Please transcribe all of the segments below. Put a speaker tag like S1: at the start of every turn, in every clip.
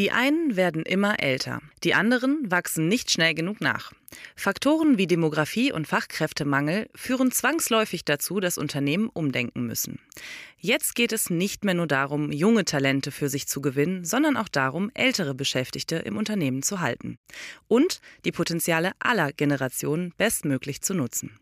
S1: Die einen werden immer älter, die anderen wachsen nicht schnell genug nach. Faktoren wie Demografie und Fachkräftemangel führen zwangsläufig dazu, dass Unternehmen umdenken müssen. Jetzt geht es nicht mehr nur darum, junge Talente für sich zu gewinnen, sondern auch darum, ältere Beschäftigte im Unternehmen zu halten und die Potenziale aller Generationen bestmöglich zu nutzen.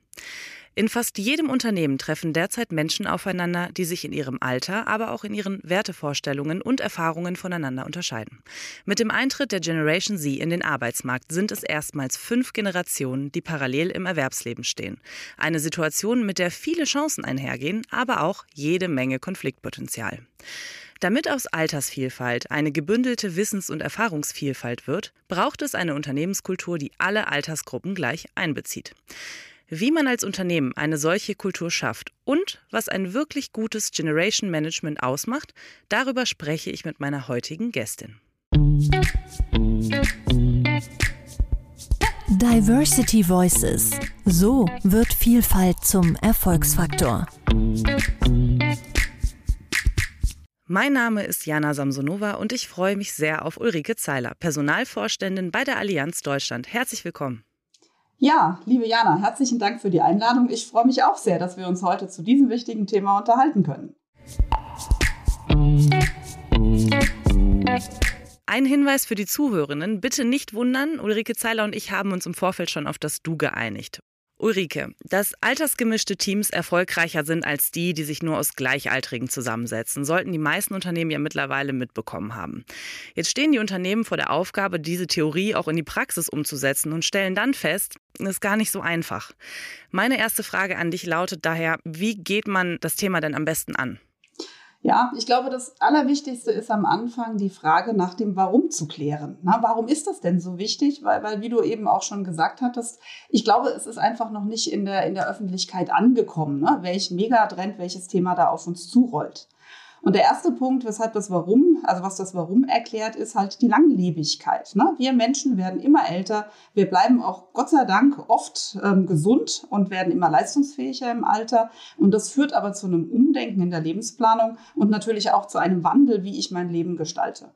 S1: In fast jedem Unternehmen treffen derzeit Menschen aufeinander, die sich in ihrem Alter, aber auch in ihren Wertevorstellungen und Erfahrungen voneinander unterscheiden. Mit dem Eintritt der Generation Z in den Arbeitsmarkt sind es erstmals fünf Generationen, die parallel im Erwerbsleben stehen. Eine Situation, mit der viele Chancen einhergehen, aber auch jede Menge Konfliktpotenzial. Damit aus Altersvielfalt eine gebündelte Wissens- und Erfahrungsvielfalt wird, braucht es eine Unternehmenskultur, die alle Altersgruppen gleich einbezieht wie man als Unternehmen eine solche Kultur schafft und was ein wirklich gutes Generation Management ausmacht, darüber spreche ich mit meiner heutigen Gästin.
S2: Diversity Voices. So wird Vielfalt zum Erfolgsfaktor.
S1: Mein Name ist Jana Samsonova und ich freue mich sehr auf Ulrike Zeiler, Personalvorständin bei der Allianz Deutschland. Herzlich willkommen.
S3: Ja, liebe Jana, herzlichen Dank für die Einladung. Ich freue mich auch sehr, dass wir uns heute zu diesem wichtigen Thema unterhalten können.
S1: Ein Hinweis für die Zuhörerinnen, bitte nicht wundern, Ulrike Zeiler und ich haben uns im Vorfeld schon auf das Du geeinigt. Ulrike, dass altersgemischte Teams erfolgreicher sind als die, die sich nur aus Gleichaltrigen zusammensetzen, sollten die meisten Unternehmen ja mittlerweile mitbekommen haben. Jetzt stehen die Unternehmen vor der Aufgabe, diese Theorie auch in die Praxis umzusetzen und stellen dann fest, es ist gar nicht so einfach. Meine erste Frage an dich lautet daher, wie geht man das Thema denn am besten an?
S3: Ja, ich glaube, das Allerwichtigste ist am Anfang die Frage nach dem Warum zu klären. Na, warum ist das denn so wichtig? Weil, weil, wie du eben auch schon gesagt hattest, ich glaube, es ist einfach noch nicht in der, in der Öffentlichkeit angekommen, ne? welch Megatrend, welches Thema da auf uns zurollt. Und der erste Punkt, weshalb das Warum, also was das Warum erklärt, ist halt die Langlebigkeit. Ne? Wir Menschen werden immer älter. Wir bleiben auch Gott sei Dank oft ähm, gesund und werden immer leistungsfähiger im Alter. Und das führt aber zu einem Umdenken in der Lebensplanung und natürlich auch zu einem Wandel, wie ich mein Leben gestalte.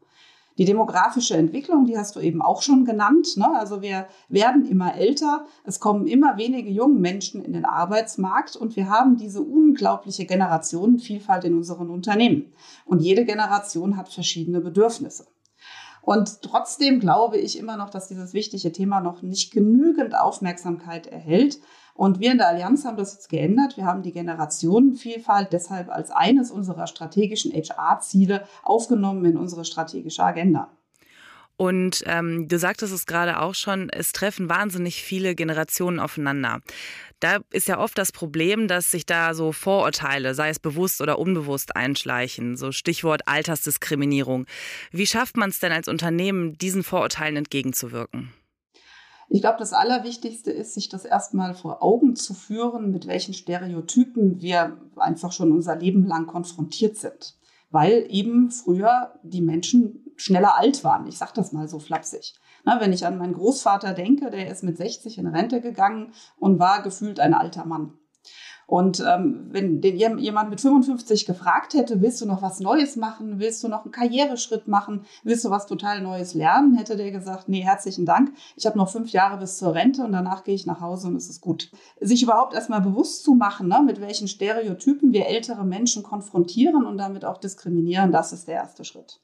S3: Die demografische Entwicklung, die hast du eben auch schon genannt. Ne? Also wir werden immer älter, es kommen immer wenige junge Menschen in den Arbeitsmarkt und wir haben diese unglaubliche Generationenvielfalt in unseren Unternehmen. Und jede Generation hat verschiedene Bedürfnisse. Und trotzdem glaube ich immer noch, dass dieses wichtige Thema noch nicht genügend Aufmerksamkeit erhält. Und wir in der Allianz haben das jetzt geändert. Wir haben die Generationenvielfalt deshalb als eines unserer strategischen HR-Ziele aufgenommen in unsere strategische Agenda.
S1: Und ähm, du sagtest es gerade auch schon, es treffen wahnsinnig viele Generationen aufeinander. Da ist ja oft das Problem, dass sich da so Vorurteile, sei es bewusst oder unbewusst, einschleichen. So Stichwort Altersdiskriminierung. Wie schafft man es denn als Unternehmen, diesen Vorurteilen entgegenzuwirken?
S3: Ich glaube, das Allerwichtigste ist, sich das erstmal vor Augen zu führen, mit welchen Stereotypen wir einfach schon unser Leben lang konfrontiert sind. Weil eben früher die Menschen schneller alt waren. Ich sage das mal so flapsig. Na, wenn ich an meinen Großvater denke, der ist mit 60 in Rente gegangen und war gefühlt ein alter Mann. Und ähm, wenn den jemand mit 55 gefragt hätte, willst du noch was Neues machen? Willst du noch einen Karriereschritt machen? Willst du was total Neues lernen? Hätte der gesagt, nee, herzlichen Dank. Ich habe noch fünf Jahre bis zur Rente und danach gehe ich nach Hause und es ist gut. Sich überhaupt erstmal bewusst zu machen, ne, mit welchen Stereotypen wir ältere Menschen konfrontieren und damit auch diskriminieren, das ist der erste Schritt.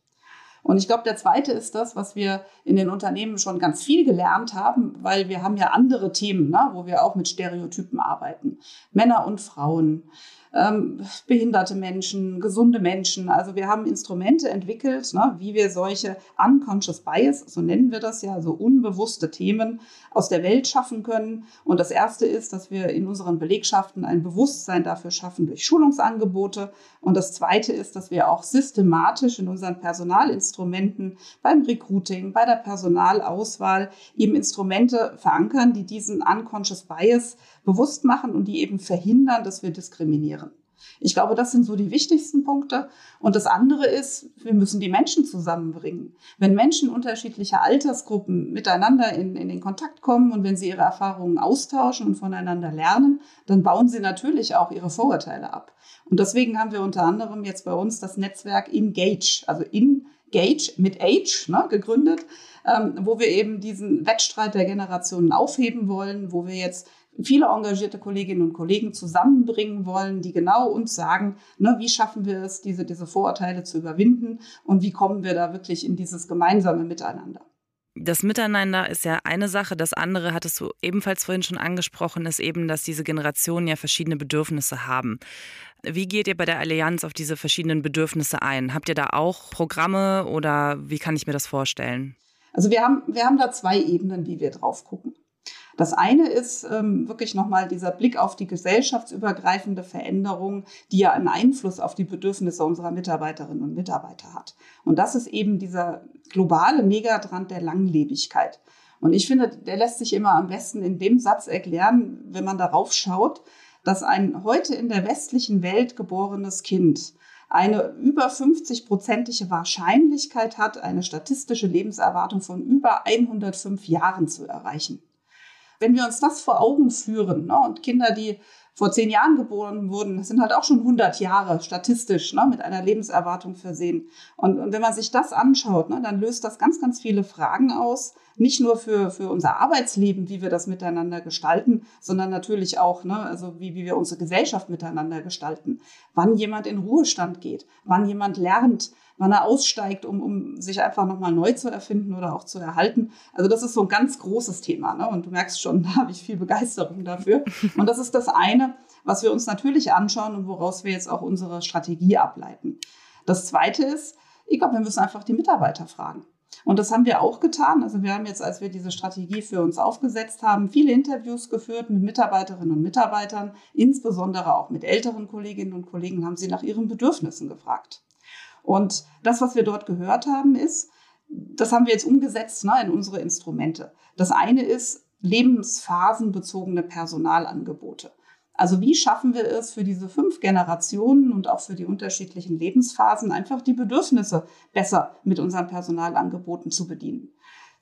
S3: Und ich glaube, der zweite ist das, was wir in den Unternehmen schon ganz viel gelernt haben, weil wir haben ja andere Themen, ne, wo wir auch mit Stereotypen arbeiten. Männer und Frauen, ähm, behinderte Menschen, gesunde Menschen. Also wir haben Instrumente entwickelt, ne, wie wir solche unconscious bias, so nennen wir das ja, so unbewusste Themen aus der Welt schaffen können. Und das erste ist, dass wir in unseren Belegschaften ein Bewusstsein dafür schaffen durch Schulungsangebote. Und das zweite ist, dass wir auch systematisch in unseren Personalinstrumenten beim Recruiting, bei der Personalauswahl eben Instrumente verankern, die diesen unconscious bias bewusst machen und die eben verhindern, dass wir diskriminieren. Ich glaube, das sind so die wichtigsten Punkte. Und das andere ist, wir müssen die Menschen zusammenbringen. Wenn Menschen unterschiedlicher Altersgruppen miteinander in, in den Kontakt kommen und wenn sie ihre Erfahrungen austauschen und voneinander lernen, dann bauen sie natürlich auch ihre Vorurteile ab. Und deswegen haben wir unter anderem jetzt bei uns das Netzwerk Engage, also in Gage mit Age ne, gegründet, ähm, wo wir eben diesen Wettstreit der Generationen aufheben wollen, wo wir jetzt viele engagierte Kolleginnen und Kollegen zusammenbringen wollen, die genau uns sagen, ne, wie schaffen wir es, diese, diese Vorurteile zu überwinden und wie kommen wir da wirklich in dieses gemeinsame Miteinander.
S1: Das Miteinander ist ja eine Sache. Das andere, hattest du ebenfalls vorhin schon angesprochen, ist eben, dass diese Generationen ja verschiedene Bedürfnisse haben. Wie geht ihr bei der Allianz auf diese verschiedenen Bedürfnisse ein? Habt ihr da auch Programme oder wie kann ich mir das vorstellen?
S3: Also wir haben, wir haben da zwei Ebenen, wie wir drauf gucken. Das eine ist ähm, wirklich nochmal dieser Blick auf die gesellschaftsübergreifende Veränderung, die ja einen Einfluss auf die Bedürfnisse unserer Mitarbeiterinnen und Mitarbeiter hat. Und das ist eben dieser globale Megatrend der Langlebigkeit. Und ich finde, der lässt sich immer am besten in dem Satz erklären, wenn man darauf schaut, dass ein heute in der westlichen Welt geborenes Kind eine über 50-prozentige Wahrscheinlichkeit hat, eine statistische Lebenserwartung von über 105 Jahren zu erreichen. Wenn wir uns das vor Augen führen ne, und Kinder, die vor zehn Jahren geboren wurden, sind halt auch schon 100 Jahre statistisch ne, mit einer Lebenserwartung versehen. Und, und wenn man sich das anschaut, ne, dann löst das ganz, ganz viele Fragen aus. Nicht nur für, für unser Arbeitsleben, wie wir das miteinander gestalten, sondern natürlich auch, ne, also wie, wie wir unsere Gesellschaft miteinander gestalten. Wann jemand in Ruhestand geht, wann jemand lernt, wann er aussteigt, um, um sich einfach nochmal neu zu erfinden oder auch zu erhalten. Also das ist so ein ganz großes Thema. Ne? Und du merkst schon, da habe ich viel Begeisterung dafür. Und das ist das eine, was wir uns natürlich anschauen und woraus wir jetzt auch unsere Strategie ableiten. Das zweite ist, ich glaube, wir müssen einfach die Mitarbeiter fragen. Und das haben wir auch getan. Also wir haben jetzt, als wir diese Strategie für uns aufgesetzt haben, viele Interviews geführt mit Mitarbeiterinnen und Mitarbeitern, insbesondere auch mit älteren Kolleginnen und Kollegen, haben sie nach ihren Bedürfnissen gefragt. Und das, was wir dort gehört haben, ist, das haben wir jetzt umgesetzt ne, in unsere Instrumente. Das eine ist lebensphasenbezogene Personalangebote. Also wie schaffen wir es für diese fünf Generationen und auch für die unterschiedlichen Lebensphasen einfach die Bedürfnisse besser mit unseren Personalangeboten zu bedienen?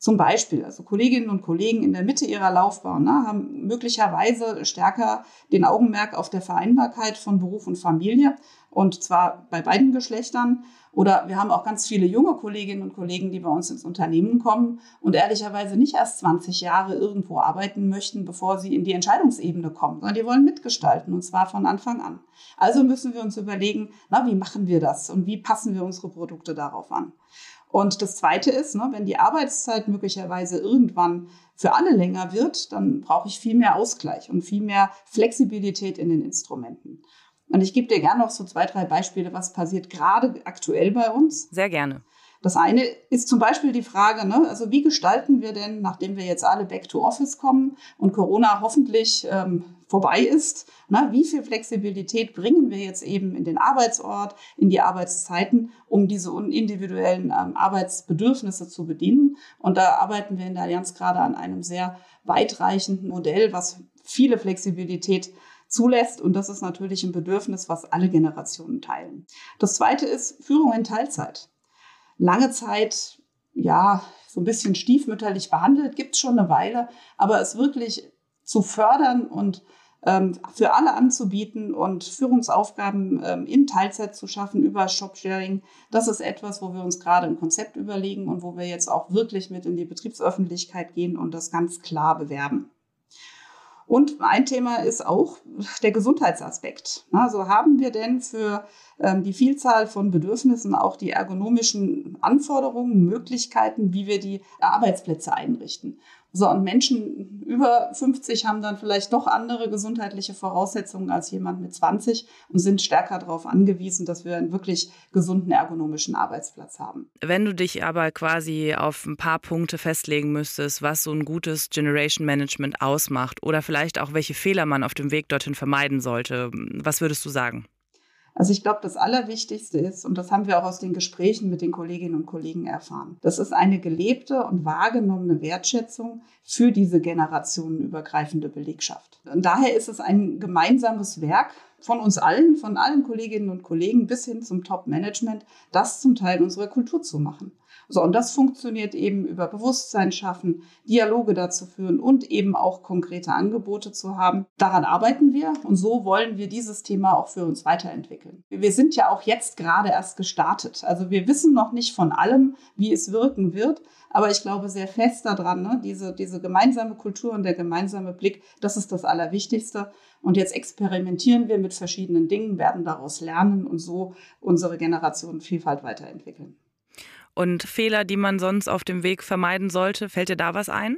S3: Zum Beispiel, also Kolleginnen und Kollegen in der Mitte ihrer Laufbahn ne, haben möglicherweise stärker den Augenmerk auf der Vereinbarkeit von Beruf und Familie und zwar bei beiden Geschlechtern. Oder wir haben auch ganz viele junge Kolleginnen und Kollegen, die bei uns ins Unternehmen kommen und ehrlicherweise nicht erst 20 Jahre irgendwo arbeiten möchten, bevor sie in die Entscheidungsebene kommen, sondern die wollen mitgestalten und zwar von Anfang an. Also müssen wir uns überlegen, na, wie machen wir das und wie passen wir unsere Produkte darauf an. Und das Zweite ist, ne, wenn die Arbeitszeit möglicherweise irgendwann für alle länger wird, dann brauche ich viel mehr Ausgleich und viel mehr Flexibilität in den Instrumenten. Und ich gebe dir gerne noch so zwei, drei Beispiele, was passiert gerade aktuell bei uns.
S1: Sehr gerne.
S3: Das eine ist zum Beispiel die Frage, ne, also wie gestalten wir denn, nachdem wir jetzt alle back to office kommen und Corona hoffentlich ähm, vorbei ist, ne, wie viel Flexibilität bringen wir jetzt eben in den Arbeitsort, in die Arbeitszeiten, um diese individuellen ähm, Arbeitsbedürfnisse zu bedienen. Und da arbeiten wir in der Allianz gerade an einem sehr weitreichenden Modell, was viele Flexibilität zulässt. Und das ist natürlich ein Bedürfnis, was alle Generationen teilen. Das zweite ist Führung in Teilzeit. Lange Zeit, ja, so ein bisschen stiefmütterlich behandelt, gibt es schon eine Weile, aber es wirklich zu fördern und ähm, für alle anzubieten und Führungsaufgaben ähm, in Teilzeit zu schaffen über Shopsharing, das ist etwas, wo wir uns gerade ein Konzept überlegen und wo wir jetzt auch wirklich mit in die Betriebsöffentlichkeit gehen und das ganz klar bewerben. Und ein Thema ist auch der Gesundheitsaspekt. Also haben wir denn für ähm, die Vielzahl von Bedürfnissen auch die ergonomischen Anforderungen, Möglichkeiten, wie wir die Arbeitsplätze einrichten? So, und Menschen über 50 haben dann vielleicht doch andere gesundheitliche Voraussetzungen als jemand mit 20 und sind stärker darauf angewiesen, dass wir einen wirklich gesunden ergonomischen Arbeitsplatz haben.
S1: Wenn du dich aber quasi auf ein paar Punkte festlegen müsstest, was so ein gutes Generation Management ausmacht oder vielleicht auch welche Fehler man auf dem Weg dorthin vermeiden sollte, was würdest du sagen?
S3: Also ich glaube, das Allerwichtigste ist, und das haben wir auch aus den Gesprächen mit den Kolleginnen und Kollegen erfahren, das ist eine gelebte und wahrgenommene Wertschätzung für diese generationenübergreifende Belegschaft. Und daher ist es ein gemeinsames Werk von uns allen, von allen Kolleginnen und Kollegen bis hin zum Top-Management, das zum Teil unserer Kultur zu machen. So, und das funktioniert eben über Bewusstsein schaffen, Dialoge dazu führen und eben auch konkrete Angebote zu haben. Daran arbeiten wir und so wollen wir dieses Thema auch für uns weiterentwickeln. Wir sind ja auch jetzt gerade erst gestartet. Also wir wissen noch nicht von allem, wie es wirken wird, aber ich glaube sehr fest daran, ne? diese, diese gemeinsame Kultur und der gemeinsame Blick, das ist das Allerwichtigste. Und jetzt experimentieren wir mit verschiedenen Dingen, werden daraus lernen und so unsere Generationenvielfalt weiterentwickeln.
S1: Und Fehler, die man sonst auf dem Weg vermeiden sollte, fällt dir da was ein?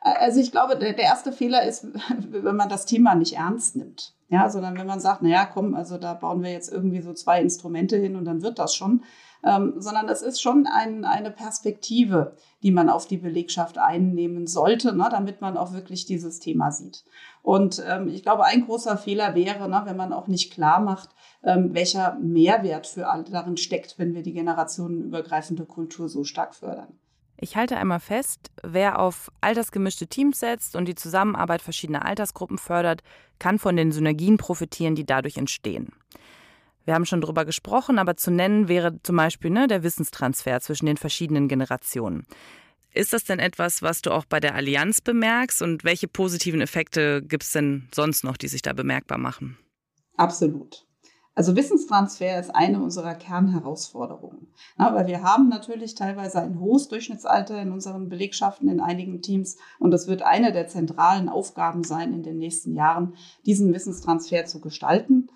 S3: Also ich glaube, der, erste Fehler ist, wenn man das Thema nicht ernst nimmt. Ja, sondern wenn man sagt, naja, komm, also da bauen wir jetzt irgendwie so zwei Instrumente hin und dann wird das schon ähm, sondern es ist schon ein, eine Perspektive, die man auf die Belegschaft einnehmen sollte, ne, damit man auch wirklich dieses Thema sieht. Und ähm, ich glaube, ein großer Fehler wäre, ne, wenn man auch nicht klar macht, ähm, welcher Mehrwert für alle darin steckt, wenn wir die generationenübergreifende Kultur so stark fördern.
S1: Ich halte einmal fest, wer auf altersgemischte Teams setzt und die Zusammenarbeit verschiedener Altersgruppen fördert, kann von den Synergien profitieren, die dadurch entstehen. Wir haben schon drüber gesprochen, aber zu nennen wäre zum Beispiel ne, der Wissenstransfer zwischen den verschiedenen Generationen. Ist das denn etwas, was du auch bei der Allianz bemerkst und welche positiven Effekte gibt es denn sonst noch, die sich da bemerkbar machen?
S3: Absolut. Also Wissenstransfer ist eine unserer Kernherausforderungen. Na, weil wir haben natürlich teilweise ein hohes Durchschnittsalter in unseren Belegschaften in einigen Teams und das wird eine der zentralen Aufgaben sein in den nächsten Jahren, diesen Wissenstransfer zu gestalten.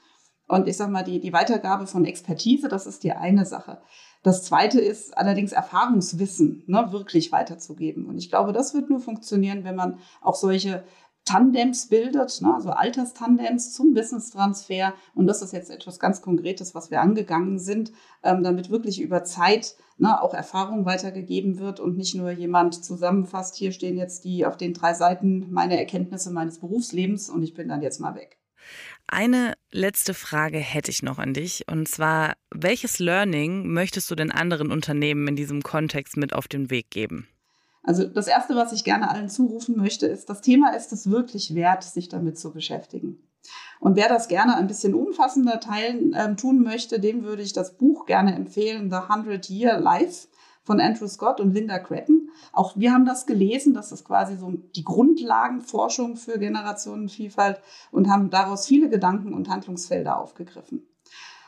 S3: Und ich sage mal, die, die Weitergabe von Expertise, das ist die eine Sache. Das zweite ist allerdings Erfahrungswissen ne, wirklich weiterzugeben. Und ich glaube, das wird nur funktionieren, wenn man auch solche Tandems bildet, ne, also Alterstandems zum Wissenstransfer. Und das ist jetzt etwas ganz Konkretes, was wir angegangen sind, ähm, damit wirklich über Zeit ne, auch Erfahrung weitergegeben wird und nicht nur jemand zusammenfasst, hier stehen jetzt die auf den drei Seiten meine Erkenntnisse meines Berufslebens und ich bin dann jetzt mal weg.
S1: Eine letzte Frage hätte ich noch an dich. Und zwar, welches Learning möchtest du den anderen Unternehmen in diesem Kontext mit auf den Weg geben?
S3: Also das Erste, was ich gerne allen zurufen möchte, ist, das Thema ist es wirklich wert, sich damit zu beschäftigen. Und wer das gerne ein bisschen umfassender teilen, äh, tun möchte, dem würde ich das Buch gerne empfehlen, The Hundred Year Life von Andrew Scott und Linda Cretton. Auch wir haben das gelesen, das ist quasi so die Grundlagenforschung für Generationenvielfalt und haben daraus viele Gedanken und Handlungsfelder aufgegriffen.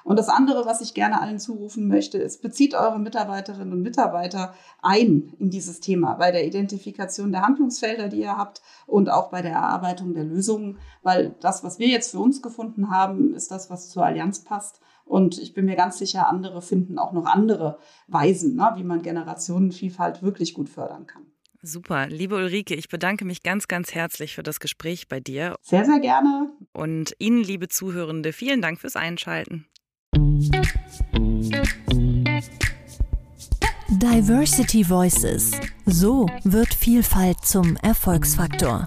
S3: Und das andere, was ich gerne allen zurufen möchte, ist, bezieht eure Mitarbeiterinnen und Mitarbeiter ein in dieses Thema bei der Identifikation der Handlungsfelder, die ihr habt und auch bei der Erarbeitung der Lösungen, weil das, was wir jetzt für uns gefunden haben, ist das, was zur Allianz passt. Und ich bin mir ganz sicher, andere finden auch noch andere Weisen, ne, wie man Generationenvielfalt wirklich gut fördern kann.
S1: Super. Liebe Ulrike, ich bedanke mich ganz, ganz herzlich für das Gespräch bei dir.
S3: Sehr, sehr gerne.
S1: Und Ihnen, liebe Zuhörende, vielen Dank fürs Einschalten.
S2: Diversity Voices. So wird Vielfalt zum Erfolgsfaktor.